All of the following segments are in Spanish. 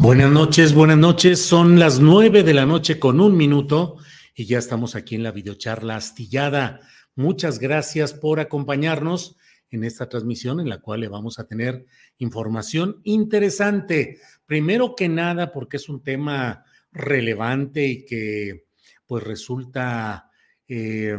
Buenas noches, buenas noches. Son las nueve de la noche con un minuto y ya estamos aquí en la videocharla astillada. Muchas gracias por acompañarnos en esta transmisión en la cual le vamos a tener información interesante. Primero que nada, porque es un tema relevante y que pues resulta eh,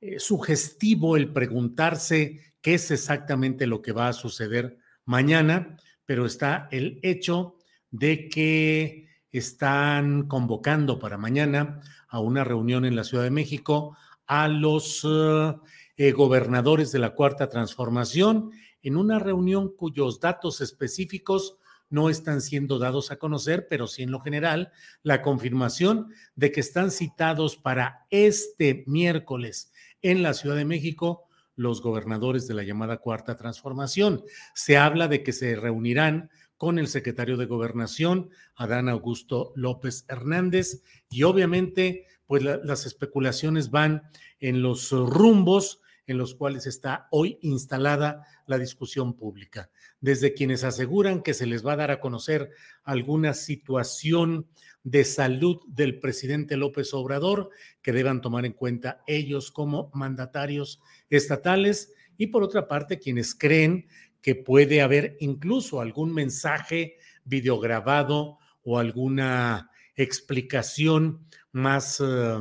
eh, sugestivo el preguntarse qué es exactamente lo que va a suceder mañana, pero está el hecho de que están convocando para mañana a una reunión en la Ciudad de México a los uh, eh, gobernadores de la Cuarta Transformación en una reunión cuyos datos específicos no están siendo dados a conocer, pero sí en lo general, la confirmación de que están citados para este miércoles en la Ciudad de México los gobernadores de la llamada Cuarta Transformación. Se habla de que se reunirán con el secretario de Gobernación, Adán Augusto López Hernández, y obviamente, pues la, las especulaciones van en los rumbos en los cuales está hoy instalada la discusión pública. Desde quienes aseguran que se les va a dar a conocer alguna situación de salud del presidente López Obrador que deban tomar en cuenta ellos como mandatarios estatales y por otra parte quienes creen que puede haber incluso algún mensaje videograbado o alguna explicación más eh,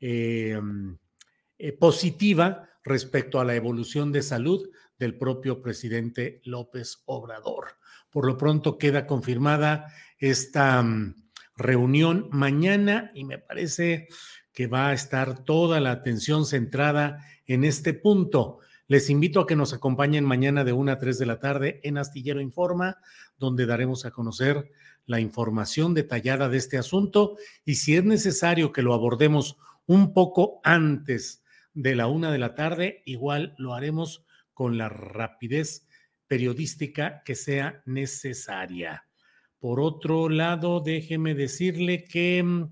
eh, eh, positiva respecto a la evolución de salud del propio presidente López Obrador. Por lo pronto queda confirmada esta um, reunión mañana y me parece que va a estar toda la atención centrada en este punto. Les invito a que nos acompañen mañana de 1 a 3 de la tarde en Astillero Informa, donde daremos a conocer la información detallada de este asunto y si es necesario que lo abordemos un poco antes de la una de la tarde, igual lo haremos con la rapidez periodística que sea necesaria. Por otro lado, déjeme decirle que,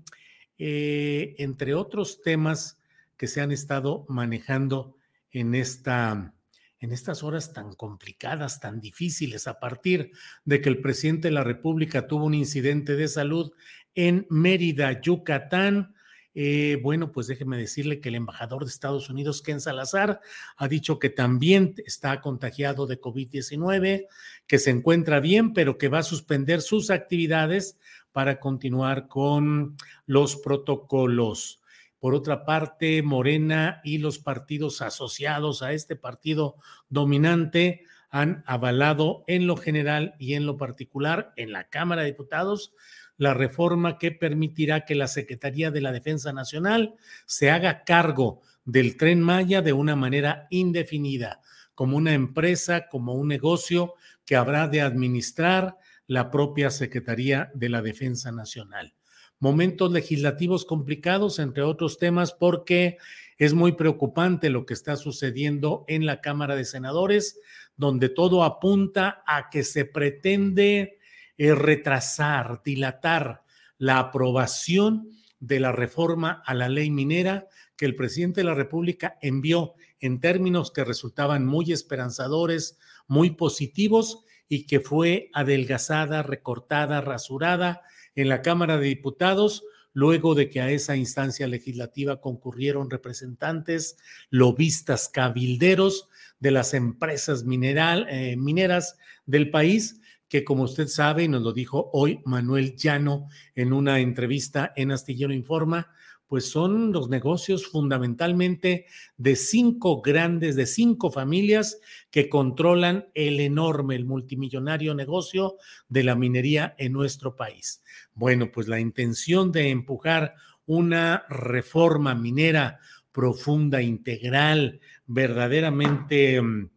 eh, entre otros temas que se han estado manejando en esta en estas horas tan complicadas, tan difíciles, a partir de que el presidente de la República tuvo un incidente de salud en Mérida, Yucatán, eh, bueno, pues déjeme decirle que el embajador de Estados Unidos, Ken Salazar, ha dicho que también está contagiado de COVID-19, que se encuentra bien, pero que va a suspender sus actividades para continuar con los protocolos. Por otra parte, Morena y los partidos asociados a este partido dominante han avalado en lo general y en lo particular en la Cámara de Diputados la reforma que permitirá que la Secretaría de la Defensa Nacional se haga cargo del tren Maya de una manera indefinida, como una empresa, como un negocio que habrá de administrar la propia Secretaría de la Defensa Nacional. Momentos legislativos complicados, entre otros temas, porque es muy preocupante lo que está sucediendo en la Cámara de Senadores, donde todo apunta a que se pretende retrasar, dilatar la aprobación de la reforma a la ley minera que el presidente de la República envió en términos que resultaban muy esperanzadores, muy positivos y que fue adelgazada, recortada, rasurada en la Cámara de Diputados luego de que a esa instancia legislativa concurrieron representantes, lobistas, cabilderos de las empresas mineral, eh, mineras del país, que como usted sabe, y nos lo dijo hoy Manuel Llano en una entrevista en Astillero Informa, pues son los negocios fundamentalmente de cinco grandes, de cinco familias que controlan el enorme, el multimillonario negocio de la minería en nuestro país. Bueno, pues la intención de empujar una reforma minera profunda, integral, verdaderamente mm,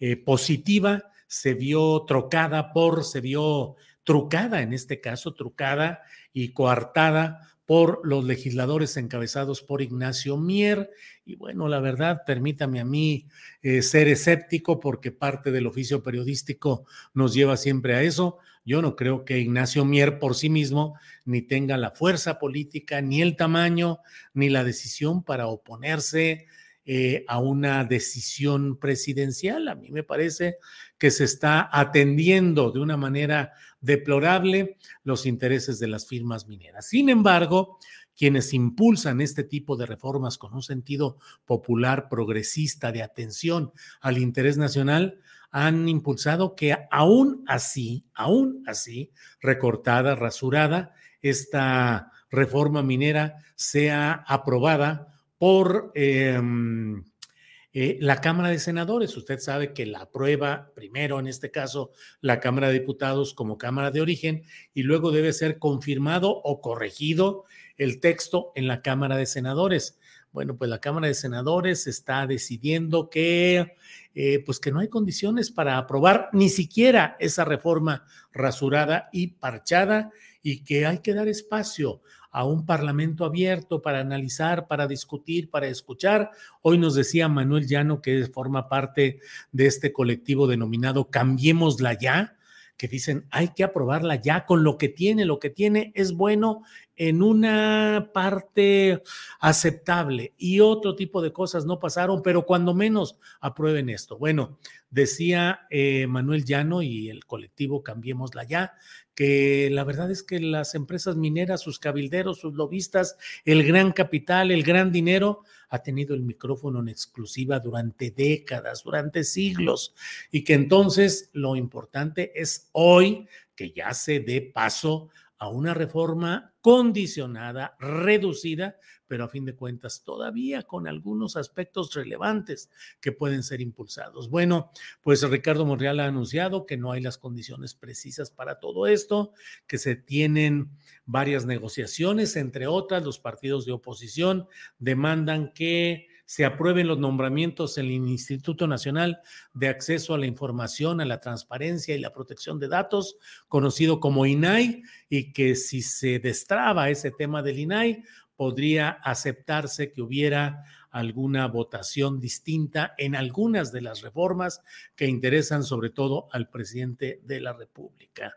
eh, positiva, se vio trocada por, se vio trucada en este caso, trucada y coartada por los legisladores encabezados por Ignacio Mier. Y bueno, la verdad, permítame a mí eh, ser escéptico porque parte del oficio periodístico nos lleva siempre a eso. Yo no creo que Ignacio Mier por sí mismo ni tenga la fuerza política, ni el tamaño, ni la decisión para oponerse eh, a una decisión presidencial. A mí me parece que se está atendiendo de una manera deplorable los intereses de las firmas mineras. Sin embargo, quienes impulsan este tipo de reformas con un sentido popular, progresista, de atención al interés nacional, han impulsado que aún así, aún así, recortada, rasurada, esta reforma minera sea aprobada por em, eh, la Cámara de Senadores. Usted sabe que la aprueba primero, en este caso, la Cámara de Diputados como Cámara de Origen y luego debe ser confirmado o corregido el texto en la Cámara de Senadores. Bueno, pues la Cámara de Senadores está decidiendo que, eh, pues que no hay condiciones para aprobar ni siquiera esa reforma rasurada y parchada y que hay que dar espacio a un parlamento abierto para analizar, para discutir, para escuchar. Hoy nos decía Manuel Llano, que forma parte de este colectivo denominado Cambiémosla ya, que dicen hay que aprobarla ya con lo que tiene, lo que tiene es bueno en una parte aceptable y otro tipo de cosas no pasaron, pero cuando menos aprueben esto. Bueno, decía eh, Manuel Llano y el colectivo Cambiémosla ya, que la verdad es que las empresas mineras, sus cabilderos, sus lobistas, el gran capital, el gran dinero, ha tenido el micrófono en exclusiva durante décadas, durante siglos, y que entonces lo importante es hoy que ya se dé paso a una reforma condicionada, reducida, pero a fin de cuentas todavía con algunos aspectos relevantes que pueden ser impulsados. Bueno, pues Ricardo Monreal ha anunciado que no hay las condiciones precisas para todo esto, que se tienen varias negociaciones, entre otras los partidos de oposición demandan que se aprueben los nombramientos en el Instituto Nacional de Acceso a la Información, a la Transparencia y la Protección de Datos, conocido como INAI, y que si se destraba ese tema del INAI, podría aceptarse que hubiera alguna votación distinta en algunas de las reformas que interesan sobre todo al presidente de la República.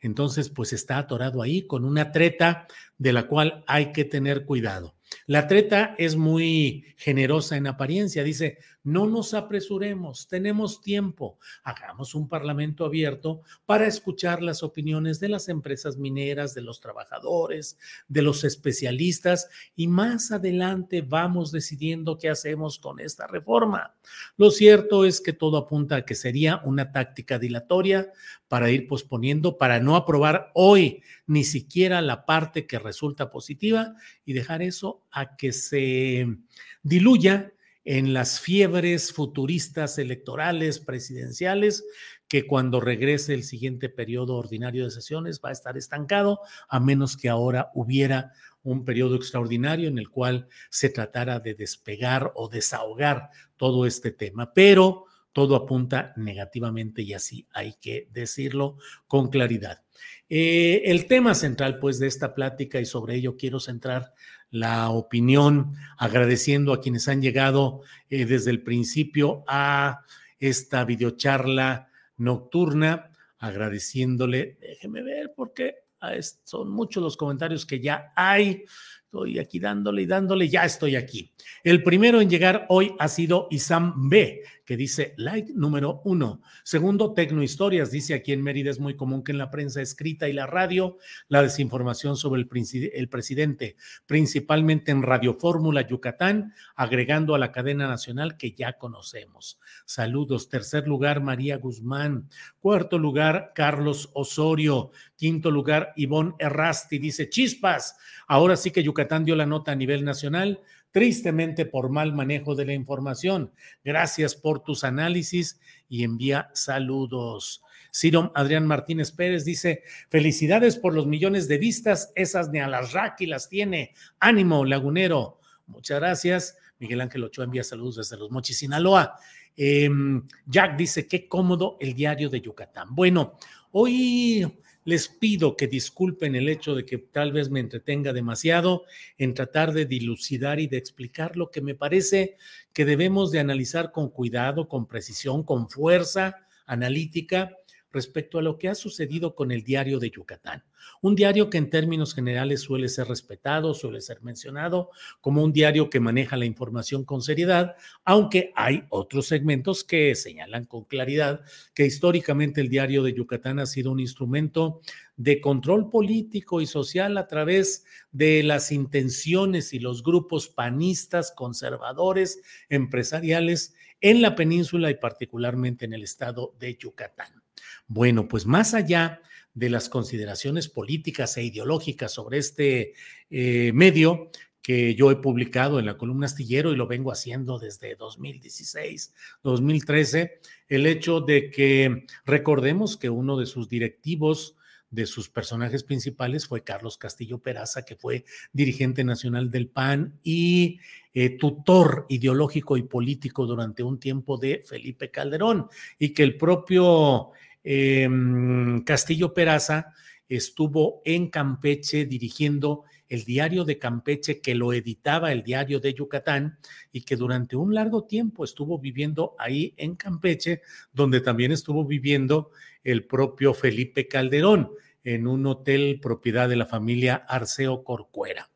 Entonces, pues está atorado ahí con una treta de la cual hay que tener cuidado. La treta es muy generosa en apariencia. Dice, no nos apresuremos, tenemos tiempo, hagamos un parlamento abierto para escuchar las opiniones de las empresas mineras, de los trabajadores, de los especialistas y más adelante vamos decidiendo qué hacemos con esta reforma. Lo cierto es que todo apunta a que sería una táctica dilatoria para ir posponiendo, para no aprobar hoy ni siquiera la parte que resulta positiva y dejar eso a que se diluya en las fiebres futuristas electorales presidenciales que cuando regrese el siguiente periodo ordinario de sesiones va a estar estancado, a menos que ahora hubiera un periodo extraordinario en el cual se tratara de despegar o desahogar todo este tema. Pero todo apunta negativamente y así hay que decirlo con claridad. Eh, el tema central, pues, de esta plática y sobre ello quiero centrar la opinión, agradeciendo a quienes han llegado eh, desde el principio a esta videocharla nocturna, agradeciéndole, déjeme ver porque son muchos los comentarios que ya hay. Estoy aquí dándole y dándole, ya estoy aquí. El primero en llegar hoy ha sido Isam B, que dice like número uno. Segundo, Tecnohistorias, dice aquí en Mérida es muy común que en la prensa escrita y la radio la desinformación sobre el, el presidente, principalmente en Radio Fórmula Yucatán, agregando a la cadena nacional que ya conocemos. Saludos. Tercer lugar, María Guzmán. Cuarto lugar, Carlos Osorio. Quinto lugar, Ivonne Errasti, dice chispas. Ahora sí que Yucatán dio la nota a nivel nacional tristemente por mal manejo de la información. Gracias por tus análisis y envía saludos. Ciro Adrián Martínez Pérez dice, felicidades por los millones de vistas, esas ni a las Raki las tiene. Ánimo, lagunero. Muchas gracias. Miguel Ángel Ochoa envía saludos desde Los Mochis, Sinaloa. Em, Jack dice, qué cómodo el diario de Yucatán. Bueno, hoy les pido que disculpen el hecho de que tal vez me entretenga demasiado en tratar de dilucidar y de explicar lo que me parece que debemos de analizar con cuidado, con precisión, con fuerza analítica respecto a lo que ha sucedido con el diario de Yucatán. Un diario que en términos generales suele ser respetado, suele ser mencionado como un diario que maneja la información con seriedad, aunque hay otros segmentos que señalan con claridad que históricamente el diario de Yucatán ha sido un instrumento de control político y social a través de las intenciones y los grupos panistas, conservadores, empresariales en la península y particularmente en el estado de Yucatán. Bueno, pues más allá de las consideraciones políticas e ideológicas sobre este eh, medio que yo he publicado en la columna astillero y lo vengo haciendo desde 2016, 2013, el hecho de que recordemos que uno de sus directivos, de sus personajes principales fue Carlos Castillo Peraza, que fue dirigente nacional del PAN y eh, tutor ideológico y político durante un tiempo de Felipe Calderón, y que el propio Em, Castillo Peraza estuvo en Campeche dirigiendo el diario de Campeche que lo editaba el diario de Yucatán y que durante un largo tiempo estuvo viviendo ahí en Campeche, donde también estuvo viviendo el propio Felipe Calderón en un hotel propiedad de la familia Arceo Corcuera.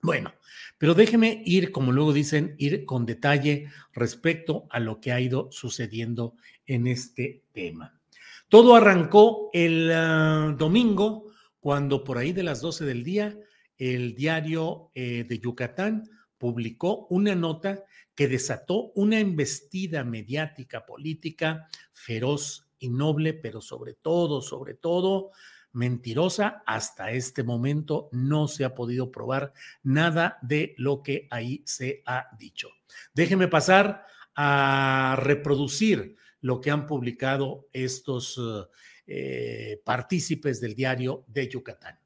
Bueno, pero déjeme ir, como luego dicen, ir con detalle respecto a lo que ha ido sucediendo en este tema. Todo arrancó el ah, domingo, cuando por ahí de las 12 del día, el diario eh, de Yucatán publicó una nota que desató una embestida mediática política feroz y noble, pero sobre todo, sobre todo, mentirosa. Hasta este momento no se ha podido probar nada de lo que ahí se ha dicho. Déjeme pasar a reproducir lo que han publicado estos eh, partícipes del diario de Yucatán.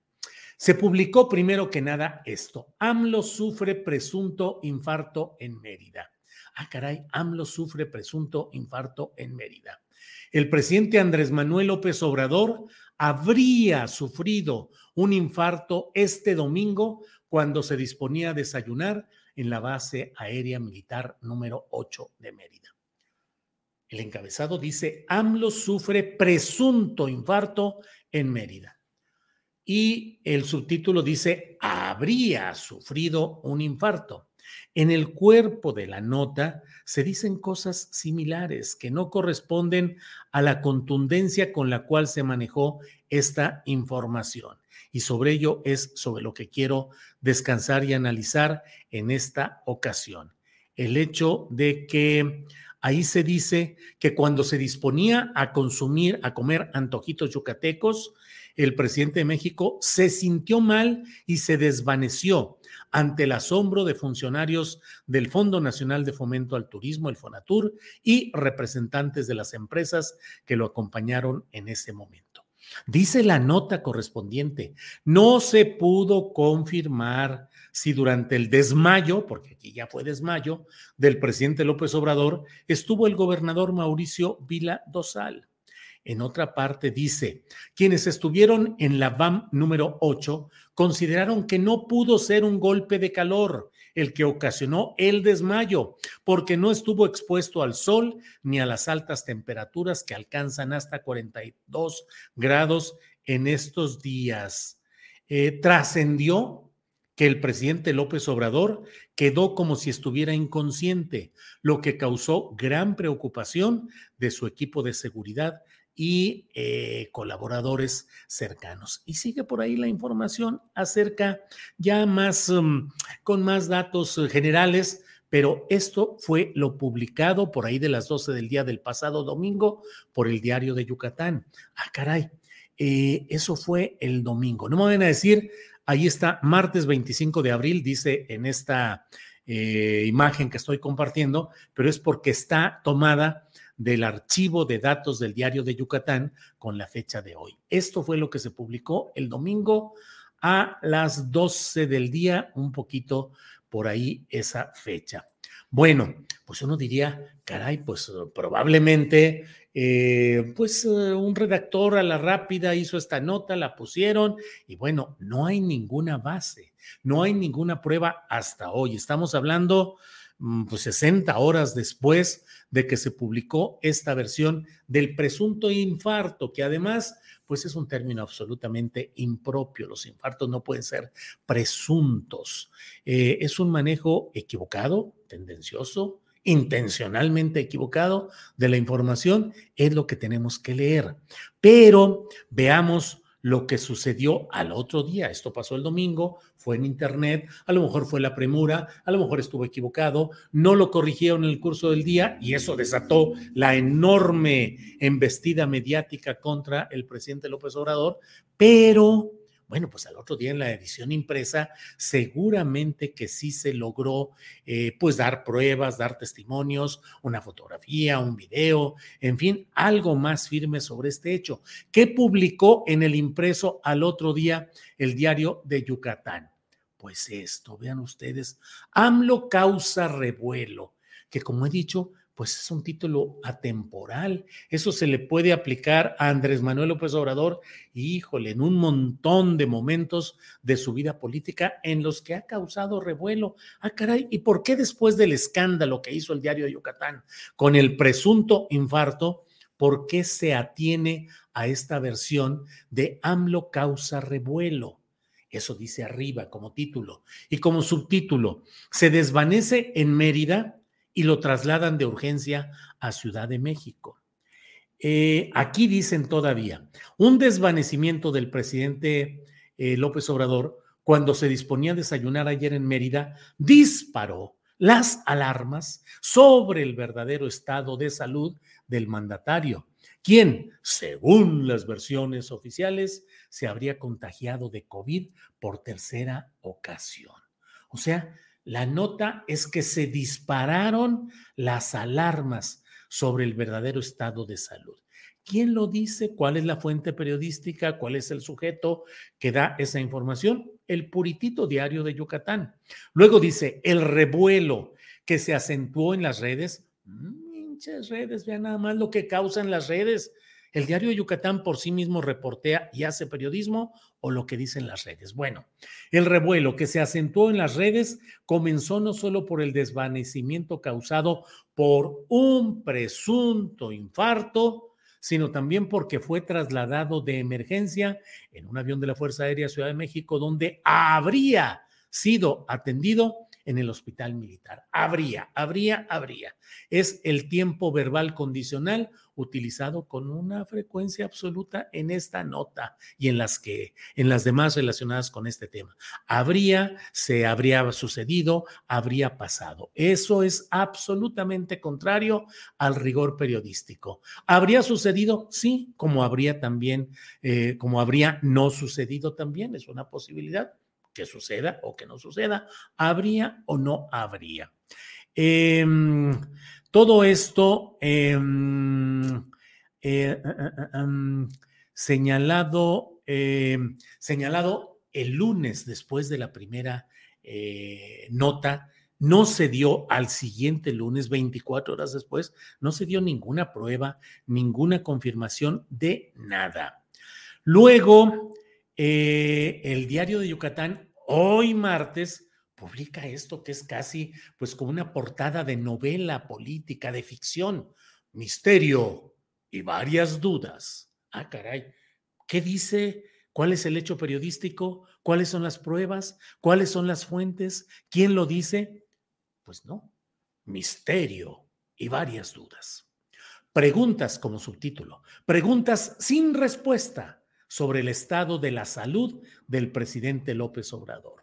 Se publicó primero que nada esto. AMLO sufre presunto infarto en Mérida. Ah, caray, AMLO sufre presunto infarto en Mérida. El presidente Andrés Manuel López Obrador habría sufrido un infarto este domingo cuando se disponía a desayunar en la base aérea militar número 8 de Mérida. El encabezado dice, AMLO sufre presunto infarto en Mérida. Y el subtítulo dice, habría sufrido un infarto. En el cuerpo de la nota se dicen cosas similares que no corresponden a la contundencia con la cual se manejó esta información. Y sobre ello es sobre lo que quiero descansar y analizar en esta ocasión. El hecho de que Ahí se dice que cuando se disponía a consumir, a comer antojitos yucatecos, el presidente de México se sintió mal y se desvaneció ante el asombro de funcionarios del Fondo Nacional de Fomento al Turismo, el FONATUR, y representantes de las empresas que lo acompañaron en ese momento. Dice la nota correspondiente, no se pudo confirmar si durante el desmayo, porque aquí ya fue desmayo, del presidente López Obrador, estuvo el gobernador Mauricio Vila Dosal. En otra parte dice, quienes estuvieron en la BAM número 8 consideraron que no pudo ser un golpe de calor el que ocasionó el desmayo, porque no estuvo expuesto al sol ni a las altas temperaturas que alcanzan hasta 42 grados en estos días. Eh, trascendió que el presidente López Obrador quedó como si estuviera inconsciente, lo que causó gran preocupación de su equipo de seguridad y eh, colaboradores cercanos. Y sigue por ahí la información acerca ya más, um, con más datos eh, generales, pero esto fue lo publicado por ahí de las 12 del día del pasado domingo por el diario de Yucatán. Ah, caray, eh, eso fue el domingo. No me van a decir, ahí está, martes 25 de abril, dice en esta imagen que estoy compartiendo, pero es porque está tomada del archivo de datos del diario de Yucatán con la fecha de hoy. Esto fue lo que se publicó el domingo a las 12 del día, un poquito por ahí esa fecha. Bueno, pues uno diría, caray, pues probablemente, eh, pues eh, un redactor a la rápida hizo esta nota, la pusieron y bueno, no hay ninguna base, no hay ninguna prueba hasta hoy. Estamos hablando pues 60 horas después de que se publicó esta versión del presunto infarto, que además, pues es un término absolutamente impropio. Los infartos no pueden ser presuntos. Eh, es un manejo equivocado, tendencioso, intencionalmente equivocado de la información, es lo que tenemos que leer. Pero veamos lo que sucedió al otro día. Esto pasó el domingo, fue en internet, a lo mejor fue la premura, a lo mejor estuvo equivocado, no lo corrigieron en el curso del día y eso desató la enorme embestida mediática contra el presidente López Obrador, pero bueno, pues al otro día en la edición impresa, seguramente que sí se logró, eh, pues dar pruebas, dar testimonios, una fotografía, un video, en fin, algo más firme sobre este hecho. ¿Qué publicó en el impreso al otro día el diario de Yucatán? Pues esto, vean ustedes, AMLO causa revuelo, que como he dicho, pues es un título atemporal. Eso se le puede aplicar a Andrés Manuel López Obrador, híjole, en un montón de momentos de su vida política en los que ha causado revuelo. Ah, caray, ¿y por qué después del escándalo que hizo el diario de Yucatán con el presunto infarto, por qué se atiene a esta versión de AMLO causa revuelo? Eso dice arriba como título. Y como subtítulo, se desvanece en Mérida y lo trasladan de urgencia a Ciudad de México. Eh, aquí dicen todavía, un desvanecimiento del presidente eh, López Obrador cuando se disponía a desayunar ayer en Mérida, disparó las alarmas sobre el verdadero estado de salud del mandatario, quien, según las versiones oficiales, se habría contagiado de COVID por tercera ocasión. O sea, la nota es que se dispararon las alarmas sobre el verdadero estado de salud. ¿Quién lo dice? ¿Cuál es la fuente periodística? ¿Cuál es el sujeto que da esa información? El puritito diario de Yucatán. Luego dice, el revuelo que se acentuó en las redes. Muchas redes, vean nada más lo que causan las redes. ¿El diario de Yucatán por sí mismo reportea y hace periodismo o lo que dicen las redes? Bueno, el revuelo que se acentuó en las redes comenzó no solo por el desvanecimiento causado por un presunto infarto, sino también porque fue trasladado de emergencia en un avión de la Fuerza Aérea Ciudad de México donde habría sido atendido en el hospital militar. Habría, habría, habría. Es el tiempo verbal condicional utilizado con una frecuencia absoluta en esta nota y en las que en las demás relacionadas con este tema. Habría, se habría sucedido, habría pasado. Eso es absolutamente contrario al rigor periodístico. ¿Habría sucedido? Sí, como habría también, eh, como habría no sucedido también, es una posibilidad que suceda o que no suceda, habría o no habría. Em, todo esto em, eh, eh, eh, em, señalado, señalado el lunes después de la primera nota, no se dio al siguiente lunes, 24 horas después, no se dio ninguna prueba, ninguna confirmación de nada. Luego, el diario de Yucatán hoy martes publica esto que es casi pues como una portada de novela política, de ficción, misterio y varias dudas. Ah, caray, ¿qué dice ¿Cuál es el hecho periodístico? ¿Cuáles son las pruebas? ¿Cuáles son las fuentes? ¿Quién lo dice? Pues no, misterio y varias dudas. Preguntas como subtítulo, preguntas sin respuesta sobre el estado de la salud del presidente López Obrador.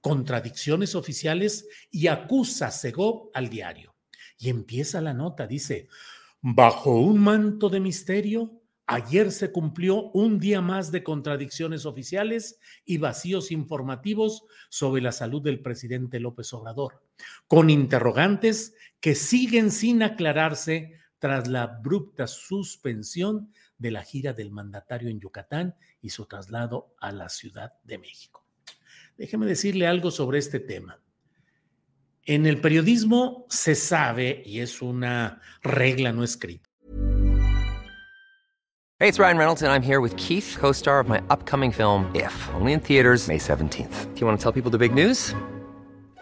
Contradicciones oficiales y acusa Segov al diario. Y empieza la nota, dice, bajo un manto de misterio, Ayer se cumplió un día más de contradicciones oficiales y vacíos informativos sobre la salud del presidente López Obrador, con interrogantes que siguen sin aclararse tras la abrupta suspensión de la gira del mandatario en Yucatán y su traslado a la Ciudad de México. Déjeme decirle algo sobre este tema. En el periodismo se sabe, y es una regla no escrita, Hey, it's Ryan Reynolds, and I'm here with Keith, co star of my upcoming film, If, only in theaters, May 17th. Do you want to tell people the big news?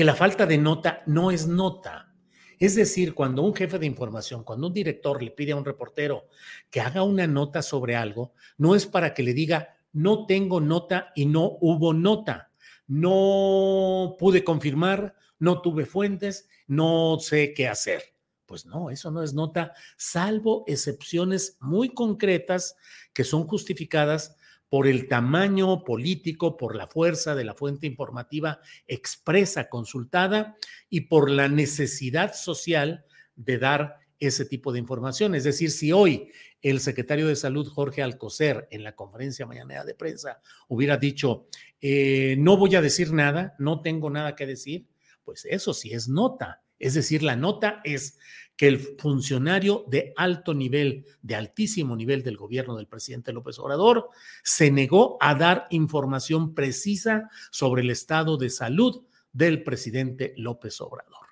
Que la falta de nota no es nota. Es decir, cuando un jefe de información, cuando un director le pide a un reportero que haga una nota sobre algo, no es para que le diga, no tengo nota y no hubo nota. No pude confirmar, no tuve fuentes, no sé qué hacer. Pues no, eso no es nota, salvo excepciones muy concretas que son justificadas por el tamaño político, por la fuerza de la fuente informativa expresa, consultada y por la necesidad social de dar ese tipo de información. Es decir, si hoy el secretario de Salud, Jorge Alcocer, en la conferencia mañanera de prensa, hubiera dicho, eh, no voy a decir nada, no tengo nada que decir, pues eso sí es nota. Es decir, la nota es que el funcionario de alto nivel, de altísimo nivel del gobierno del presidente López Obrador, se negó a dar información precisa sobre el estado de salud del presidente López Obrador.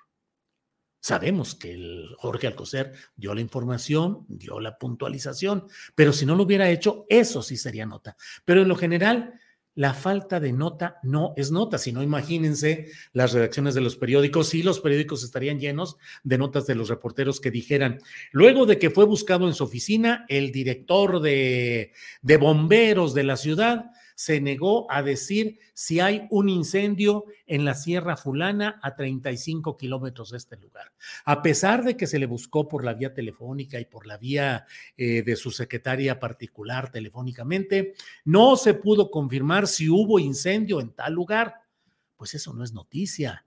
Sabemos que el Jorge Alcocer dio la información, dio la puntualización, pero si no lo hubiera hecho, eso sí sería nota. Pero en lo general, la falta de nota no es nota, sino imagínense las redacciones de los periódicos, y los periódicos estarían llenos de notas de los reporteros que dijeran, luego de que fue buscado en su oficina, el director de, de bomberos de la ciudad se negó a decir si hay un incendio en la Sierra Fulana a 35 kilómetros de este lugar. A pesar de que se le buscó por la vía telefónica y por la vía eh, de su secretaria particular telefónicamente, no se pudo confirmar si hubo incendio en tal lugar. Pues eso no es noticia.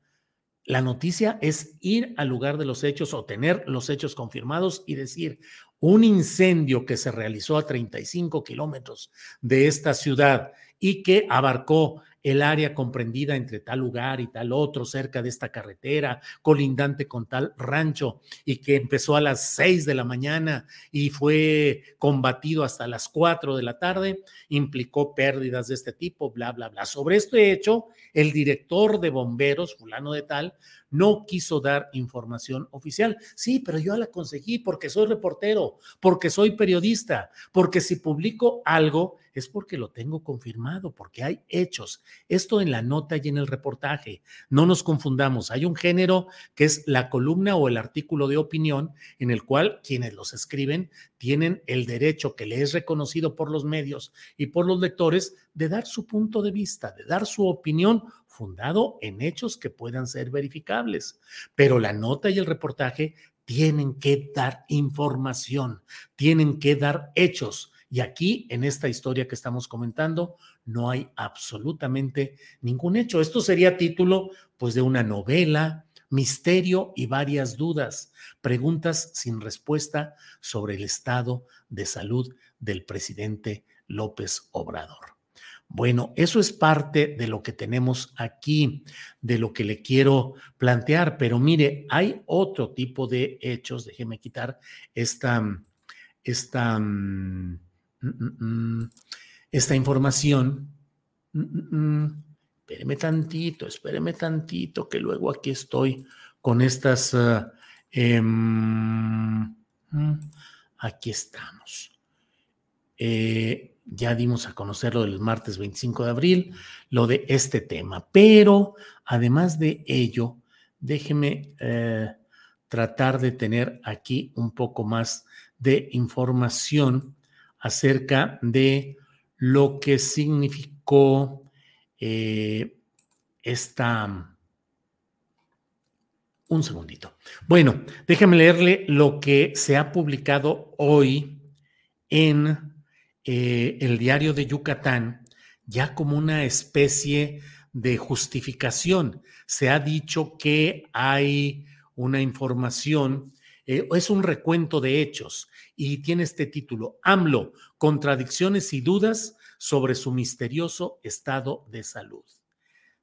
La noticia es ir al lugar de los hechos o tener los hechos confirmados y decir, un incendio que se realizó a 35 kilómetros de esta ciudad y que abarcó el área comprendida entre tal lugar y tal otro, cerca de esta carretera, colindante con tal rancho, y que empezó a las seis de la mañana y fue combatido hasta las cuatro de la tarde, implicó pérdidas de este tipo, bla, bla, bla. Sobre este hecho, el director de bomberos, fulano de tal, no quiso dar información oficial. Sí, pero yo la conseguí porque soy reportero, porque soy periodista, porque si publico algo es porque lo tengo confirmado, porque hay hechos. Esto en la nota y en el reportaje. No nos confundamos. Hay un género que es la columna o el artículo de opinión en el cual quienes los escriben tienen el derecho que le es reconocido por los medios y por los lectores de dar su punto de vista, de dar su opinión fundado en hechos que puedan ser verificables. Pero la nota y el reportaje tienen que dar información, tienen que dar hechos Y aquí, en esta historia que estamos comentando, no hay absolutamente ningún hecho. Esto sería título, pues, de una novela, misterio y varias dudas, preguntas sin respuesta sobre el estado de salud del presidente López Obrador. Bueno, eso es parte de lo que tenemos aquí, de lo que le quiero plantear, pero mire, hay otro tipo de hechos, déjeme quitar esta, esta, mm, mm, mm, esta información. Espéreme tantito, espéreme tantito, que luego aquí estoy con estas... Ah, em, aquí estamos. Eh, ya dimos a conocer lo del martes 25 de abril, lo de este tema. Pero además de ello, déjeme eh, tratar de tener aquí un poco más de información acerca de lo que significó eh, esta... Un segundito. Bueno, déjeme leerle lo que se ha publicado hoy en eh, el diario de Yucatán ya como una especie de justificación. Se ha dicho que hay una información, eh, es un recuento de hechos y tiene este título, AMLO, contradicciones y dudas sobre su misterioso estado de salud.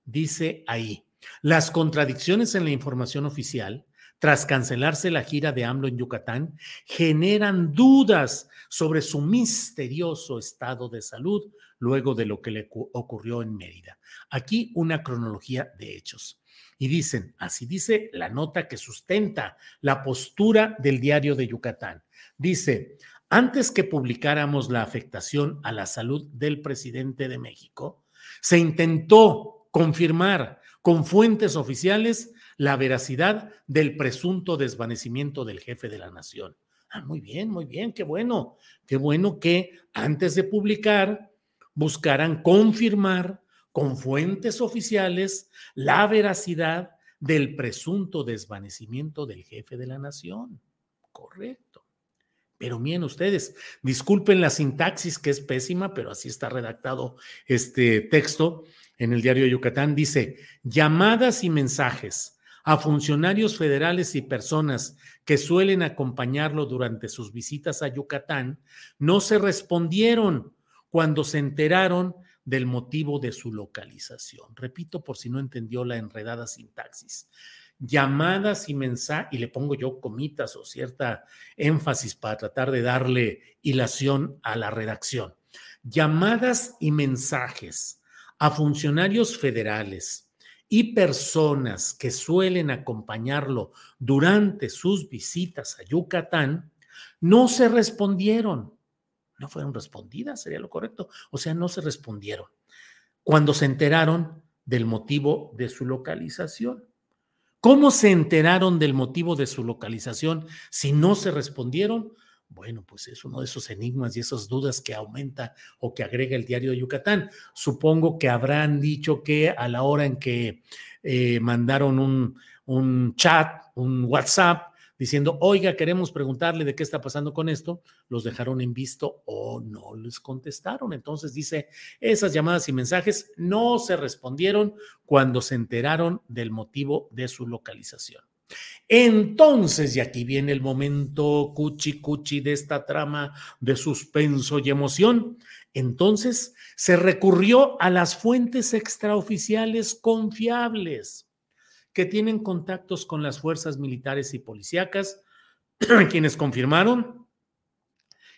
Dice ahí, las contradicciones en la información oficial tras cancelarse la gira de AMLO en Yucatán, generan dudas sobre su misterioso estado de salud luego de lo que le ocurrió en Mérida. Aquí una cronología de hechos. Y dicen, así dice la nota que sustenta la postura del diario de Yucatán. Dice, antes que publicáramos la afectación a la salud del presidente de México, se intentó confirmar con fuentes oficiales la veracidad del presunto desvanecimiento del jefe de la nación. Ah, muy bien, muy bien, qué bueno, qué bueno que antes de publicar buscaran confirmar con fuentes oficiales la veracidad del presunto desvanecimiento del jefe de la nación. Correcto. Pero miren ustedes, disculpen la sintaxis que es pésima, pero así está redactado este texto en el diario de Yucatán. Dice, llamadas y mensajes a funcionarios federales y personas que suelen acompañarlo durante sus visitas a Yucatán, no se respondieron cuando se enteraron del motivo de su localización. Repito por si no entendió la enredada sintaxis. Llamadas y mensajes, y le pongo yo comitas o cierta énfasis para tratar de darle hilación a la redacción. Llamadas y mensajes a funcionarios federales, y personas que suelen acompañarlo durante sus visitas a Yucatán no se respondieron. No fueron respondidas, sería lo correcto. O sea, no se respondieron cuando se enteraron del motivo de su localización. ¿Cómo se enteraron del motivo de su localización si no se respondieron? Bueno, pues es uno de esos enigmas y esas dudas que aumenta o que agrega el diario de Yucatán. Supongo que habrán dicho que a la hora en que eh, mandaron un, un chat, un WhatsApp, diciendo, oiga, queremos preguntarle de qué está pasando con esto, los dejaron en visto o no les contestaron. Entonces dice, esas llamadas y mensajes no se respondieron cuando se enteraron del motivo de su localización. Entonces, y aquí viene el momento cuchi cuchi de esta trama de suspenso y emoción, entonces se recurrió a las fuentes extraoficiales confiables que tienen contactos con las fuerzas militares y policíacas, quienes confirmaron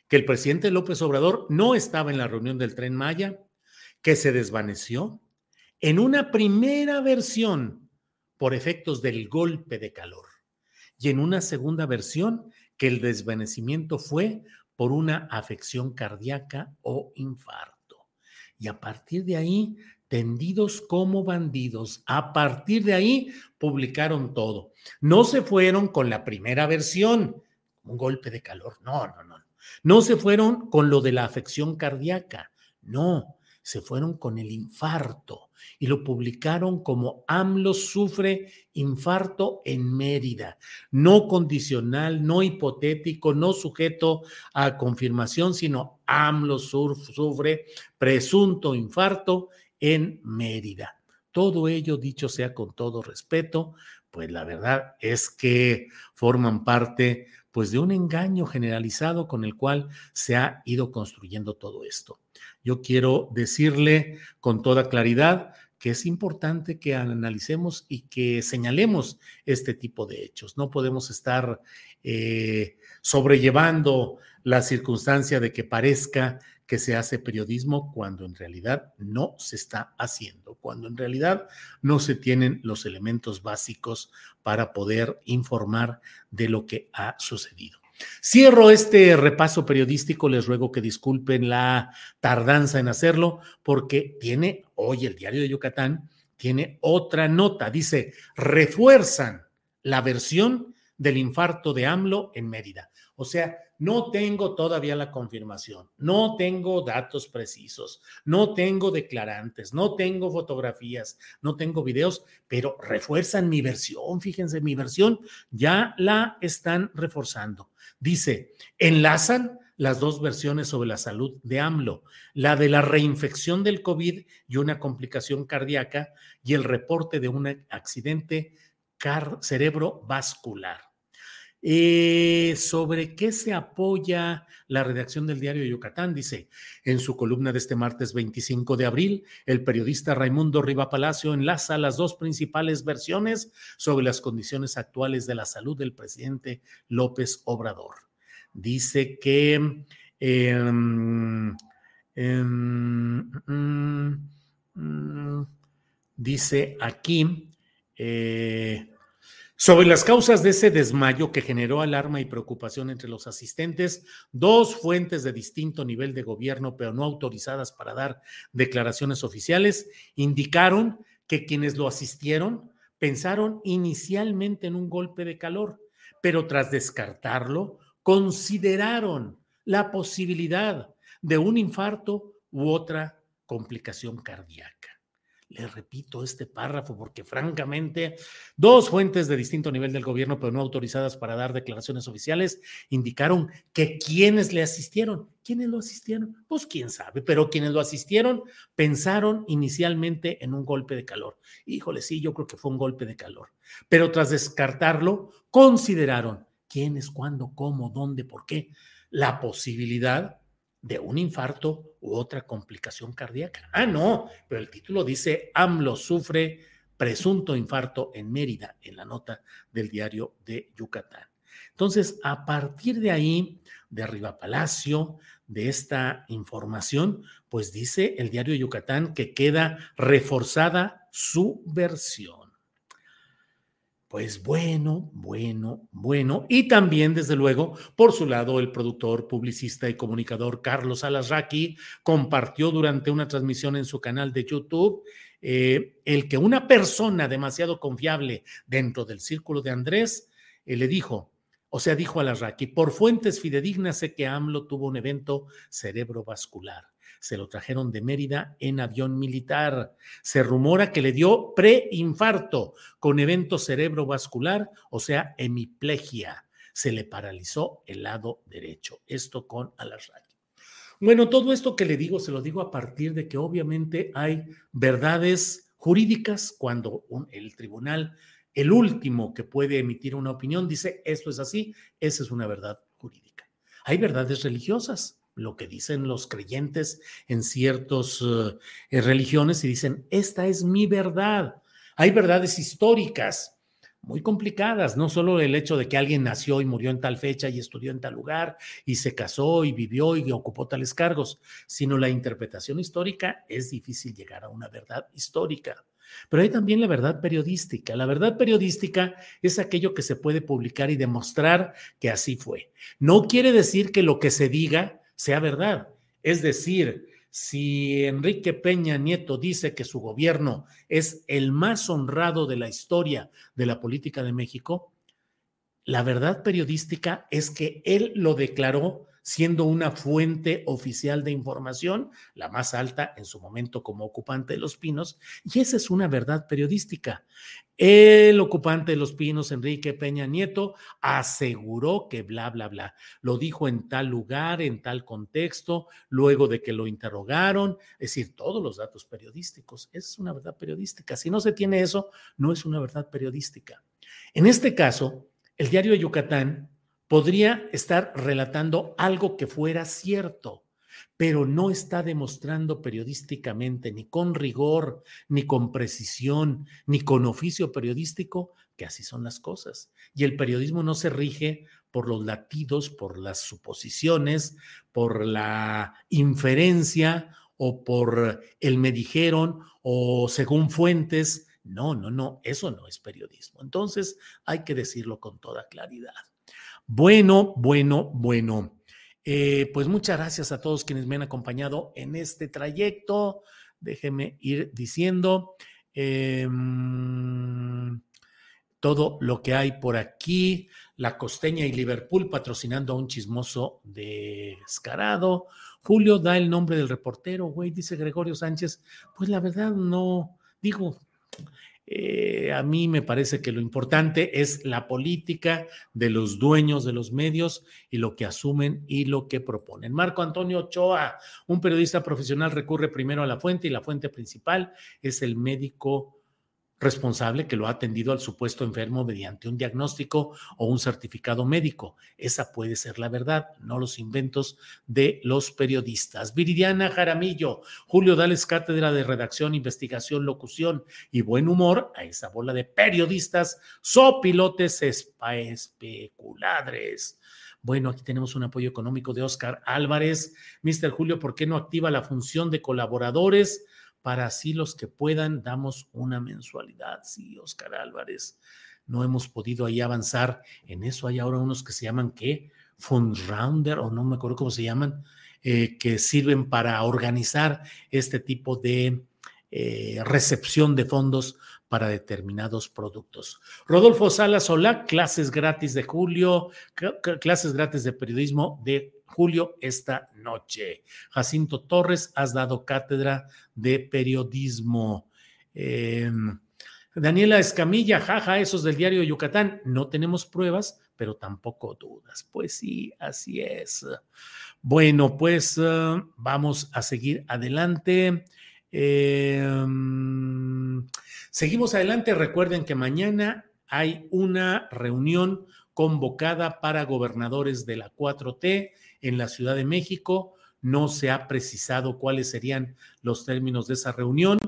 que el presidente López Obrador no estaba en la reunión del tren Maya, que se desvaneció. En una primera versión, por efectos del golpe de calor. Y en una segunda versión, que el desvanecimiento fue por una afección cardíaca o infarto. Y a partir de ahí, tendidos como bandidos, a partir de ahí publicaron todo. No se fueron con la primera versión, un golpe de calor, no, no, no. No se fueron con lo de la afección cardíaca, no. se fueron con el infarto y lo publicaron como AMLO sufre infarto en Mérida, no condicional, no hipotético, no sujeto a confirmación, sino AMLO sufre presunto infarto en Mérida. Todo ello, dicho sea con todo respeto, pues la verdad es que forman parte pues de un engaño generalizado con el cual se ha ido construyendo todo esto. Yo quiero decirle con toda claridad que es importante que analicemos y que señalemos este tipo de hechos. No podemos estar eh, sobrellevando la circunstancia de que parezca que se hace periodismo cuando en realidad no se está haciendo, cuando en realidad no se tienen los elementos básicos para poder informar de lo que ha sucedido. Cierro este repaso periodístico, les ruego que disculpen la tardanza en hacerlo, porque tiene hoy el diario de Yucatán, tiene otra nota, dice, refuerzan la versión del infarto de AMLO en Mérida. O sea, no tengo todavía la confirmación, no tengo datos precisos, no tengo declarantes, no tengo fotografías, no tengo videos, pero refuerzan mi versión, fíjense, mi versión ya la están reforzando. Dice, enlazan las dos versiones sobre la salud de AMLO, la de la reinfección del COVID y una complicación cardíaca y el reporte de un accidente cerebrovascular. Eh, ¿Sobre qué se apoya la redacción del diario Yucatán? Dice, en su columna de este martes 25 de abril, el periodista Raimundo Riva Palacio enlaza las dos principales versiones sobre las condiciones actuales de la salud del presidente López Obrador. Dice que... Em, em, mm, mm, dice aquí... Eh, sobre las causas de ese desmayo que generó alarma y preocupación entre los asistentes, dos fuentes de distinto nivel de gobierno, pero no autorizadas para dar declaraciones oficiales, indicaron que quienes lo asistieron pensaron inicialmente en un golpe de calor, pero tras descartarlo, consideraron la posibilidad de un infarto u otra complicación cardíaca. Le repito este párrafo porque francamente dos fuentes de distinto nivel del gobierno, pero no autorizadas para dar declaraciones oficiales, indicaron que quienes le asistieron, ¿quiénes lo asistieron? Pues quién sabe, pero quienes lo asistieron pensaron inicialmente en un golpe de calor. Híjole, sí, yo creo que fue un golpe de calor, pero tras descartarlo, consideraron quiénes, cuándo, cómo, dónde, por qué, la posibilidad de un infarto u otra complicación cardíaca. Ah, no, pero el título dice AMLO sufre presunto infarto en Mérida, en la nota del diario de Yucatán. Entonces, a partir de ahí, de Arriba Palacio, de esta información, pues dice el diario de Yucatán que queda reforzada su versión. Pues bueno, bueno, bueno. Y también, desde luego, por su lado, el productor, publicista y comunicador Carlos Alasraqui compartió durante una transmisión en su canal de YouTube eh, el que una persona demasiado confiable dentro del círculo de Andrés eh, le dijo, o sea, dijo Alasraqui, por fuentes fidedignas sé que AMLO tuvo un evento cerebrovascular se lo trajeron de Mérida en avión militar. Se rumora que le dio preinfarto con evento cerebrovascular, o sea, hemiplegia. Se le paralizó el lado derecho. Esto con Alasraqui. Bueno, todo esto que le digo, se lo digo a partir de que obviamente hay verdades jurídicas cuando el tribunal, el último que puede emitir una opinión, dice esto es así, esa es una verdad jurídica. Hay verdades religiosas lo que dicen los creyentes en ciertas eh, religiones y dicen, esta es mi verdad. Hay verdades históricas muy complicadas, no solo el hecho de que alguien nació y murió en tal fecha y estudió en tal lugar y se casó y vivió y ocupó tales cargos, sino la interpretación histórica es difícil llegar a una verdad histórica. Pero hay también la verdad periodística. La verdad periodística es aquello que se puede publicar y demostrar que así fue. No quiere decir que lo que se diga sea verdad. Es decir, si Enrique Peña Nieto dice que su gobierno es el más honrado de la historia de la política de México, la verdad periodística es que él lo declaró siendo una fuente oficial de información, la más alta en su momento como ocupante de Los Pinos, y esa es una verdad periodística. El ocupante de Los Pinos, Enrique Peña Nieto, aseguró que bla, bla, bla. Lo dijo en tal lugar, en tal contexto, luego de que lo interrogaron, es decir, todos los datos periodísticos. Es una verdad periodística. Si no se tiene eso, no es una verdad periodística. En este caso, el diario de Yucatán podría estar relatando algo que fuera cierto, pero no está demostrando periodísticamente, ni con rigor, ni con precisión, ni con oficio periodístico, que así son las cosas. Y el periodismo no se rige por los latidos, por las suposiciones, por la inferencia o por el me dijeron o según fuentes. No, no, no, eso no es periodismo. Entonces hay que decirlo con toda claridad. Bueno, bueno, bueno. Eh, pues muchas gracias a todos quienes me han acompañado en este trayecto. Déjeme ir diciendo em, todo lo que hay por aquí. La Costeña y Liverpool patrocinando a un chismoso descarado. Julio da el nombre del reportero, güey, dice Gregorio Sánchez. Pues la verdad no, digo, eh, a mí me parece que lo importante es la política de los dueños de los medios y lo que asumen y lo que proponen. Marco Antonio Ochoa, un periodista profesional, recurre primero a la fuente y la fuente principal es el médico responsable que lo ha atendido al supuesto enfermo mediante un diagnóstico o un certificado médico. Esa puede ser la verdad, no los inventos de los periodistas. Viridiana Jaramillo, Julio Dales, cátedra de redacción, investigación, locución y buen humor a esa bola de periodistas sopilotes especuladres. Bueno, aquí tenemos un apoyo económico de Oscar Álvarez. Mister Julio, ¿por qué no activa la función de colaboradores? Para así los que puedan damos una mensualidad. Sí, Oscar Álvarez, no hemos podido ahí avanzar en eso. Hay ahora unos que se llaman, ¿qué? Fundrounder, o no me acuerdo cómo se llaman, eh, que sirven para organizar este tipo de eh, recepción de fondos para determinados productos. Rodolfo Salas, hola, clases gratis de julio, clases gratis de periodismo de julio esta noche. Jacinto Torres, has dado cátedra de periodismo. Em, Daniela Escamilla, jaja, esos del diario Yucatán. No tenemos pruebas, pero tampoco dudas. Pues sí, así es. Bueno, pues eh, vamos a seguir adelante. Em, seguimos adelante. Recuerden que mañana hay una reunión convocada para gobernadores de la 4T en la Ciudad de México. No se ha precisado cuáles serían los términos de esa reunión,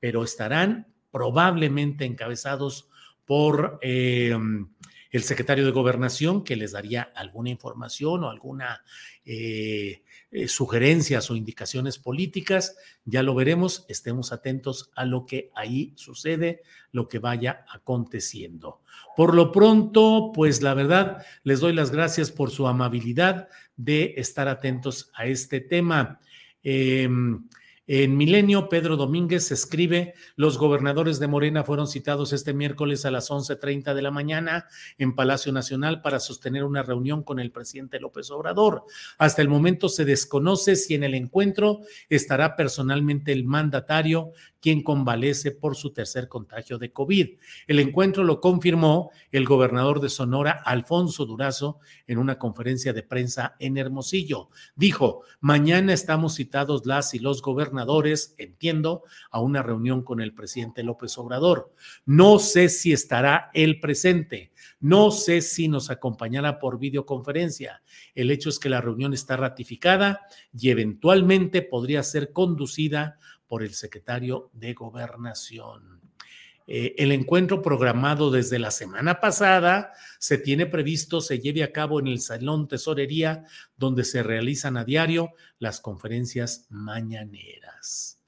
pero estarán probablemente encabezados por em, el secretario de Gobernación, que les daría alguna información o alguna eh, eh, sugerencias o indicaciones políticas. Ya lo veremos, estemos atentos a lo que ahí sucede, lo que vaya aconteciendo. Por lo pronto, pues la verdad, les doy las gracias por su amabilidad de estar atentos a este tema. Em, en Milenio, Pedro Domínguez escribe, los gobernadores de Morena fueron citados este miércoles a las 11.30 de la mañana en Palacio Nacional para sostener una reunión con el presidente López Obrador. Hasta el momento se desconoce si en el encuentro estará personalmente el mandatario quien convalece por su tercer contagio de COVID. El encuentro lo confirmó el gobernador de Sonora, Alfonso Durazo, en una conferencia de prensa en Hermosillo. Dijo, mañana estamos citados las y los gobernadores, entiendo, a una reunión con el presidente López Obrador. No sé si estará él presente. No sé si nos acompañará por videoconferencia. El hecho es que la reunión está ratificada y eventualmente podría ser conducida por el secretario de Gobernación. Eh, el encuentro programado desde la semana pasada se tiene previsto se lleve a cabo en el Salón Tesorería, donde se realizan a diario las conferencias mañaneras.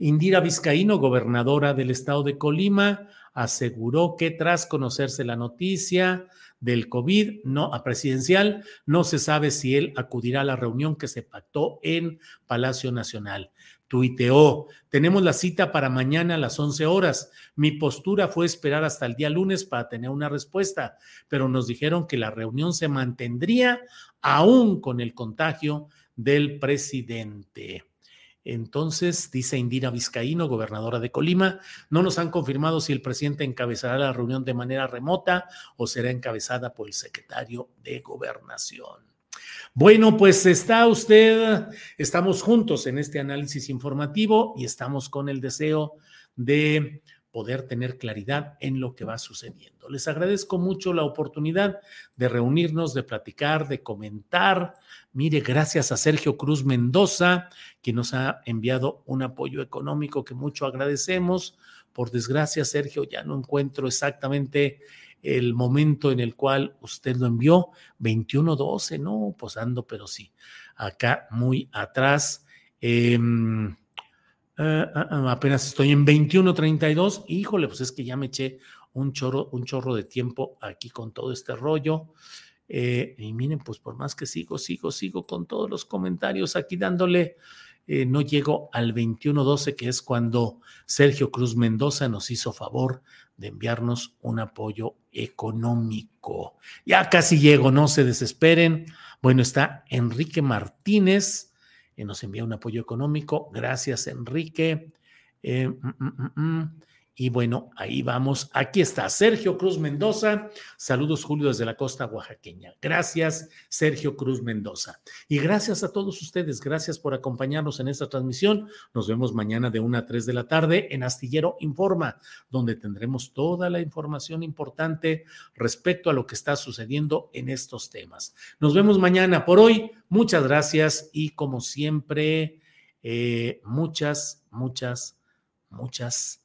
Indira Vizcaíno, gobernadora del estado de Colima, aseguró que tras conocerse la noticia del COVID no a presidencial, no se sabe si él acudirá a la reunión que se pactó en Palacio Nacional tuiteó, tenemos la cita para mañana a las 11 horas. Mi postura fue esperar hasta el día lunes para tener una respuesta, pero nos dijeron que la reunión se mantendría aún con el contagio del presidente. Entonces, dice Indira Vizcaíno, gobernadora de Colima, no nos han confirmado si el presidente encabezará la reunión de manera remota o será encabezada por el secretario de gobernación. Bueno, pues está usted, estamos juntos en este análisis informativo y estamos con el deseo de poder tener claridad en lo que va sucediendo. Les agradezco mucho la oportunidad de reunirnos, de platicar, de comentar. Mire, gracias a Sergio Cruz Mendoza, que nos ha enviado un apoyo económico que mucho agradecemos. Por desgracia, Sergio, ya no encuentro exactamente el momento en el cual usted lo envió, 21-12, no, posando, pero sí, acá muy atrás. Eh, Ah, ah, ah, apenas estoy en 21.32. Híjole, pues es que ya me eché un chorro, un chorro de tiempo aquí con todo este rollo. Eh, y miren, pues por más que sigo, sigo, sigo con todos los comentarios aquí dándole, eh, no llego al 21.12, que es cuando Sergio Cruz Mendoza nos hizo favor de enviarnos un apoyo económico. Ya casi llego, no se desesperen. Bueno, está Enrique Martínez nos envía un apoyo económico. Gracias, Enrique. Eh, mm, mm, mm, y bueno, ahí vamos. Aquí está Sergio Cruz Mendoza. Saludos, Julio, desde la costa oaxaqueña. Gracias, Sergio Cruz Mendoza. Y gracias a todos ustedes. Gracias por acompañarnos en esta transmisión. Nos vemos mañana de 1 a 3 de la tarde en Astillero Informa, donde tendremos toda la información importante respecto a lo que está sucediendo en estos temas. Nos vemos mañana. Por hoy, muchas gracias y como siempre, eh, muchas, muchas, muchas